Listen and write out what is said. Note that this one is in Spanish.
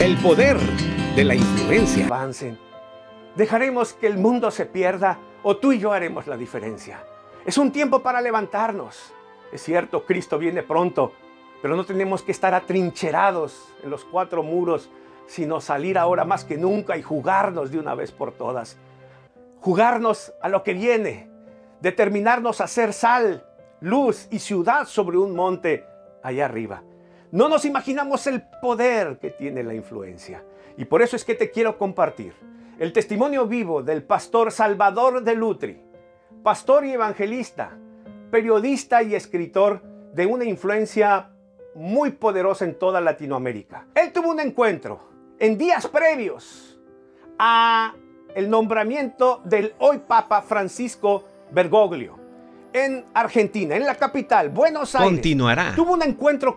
El poder de la influencia. Avancen. Dejaremos que el mundo se pierda o tú y yo haremos la diferencia. Es un tiempo para levantarnos. Es cierto, Cristo viene pronto, pero no tenemos que estar atrincherados en los cuatro muros, sino salir ahora más que nunca y jugarnos de una vez por todas. Jugarnos a lo que viene, determinarnos a ser sal, luz y ciudad sobre un monte allá arriba. No nos imaginamos el poder que tiene la influencia. Y por eso es que te quiero compartir el testimonio vivo del pastor Salvador de Lutri, pastor y evangelista, periodista y escritor de una influencia muy poderosa en toda Latinoamérica. Él tuvo un encuentro en días previos a el nombramiento del hoy Papa Francisco Bergoglio en Argentina, en la capital, Buenos Aires. Continuará. Tuvo un encuentro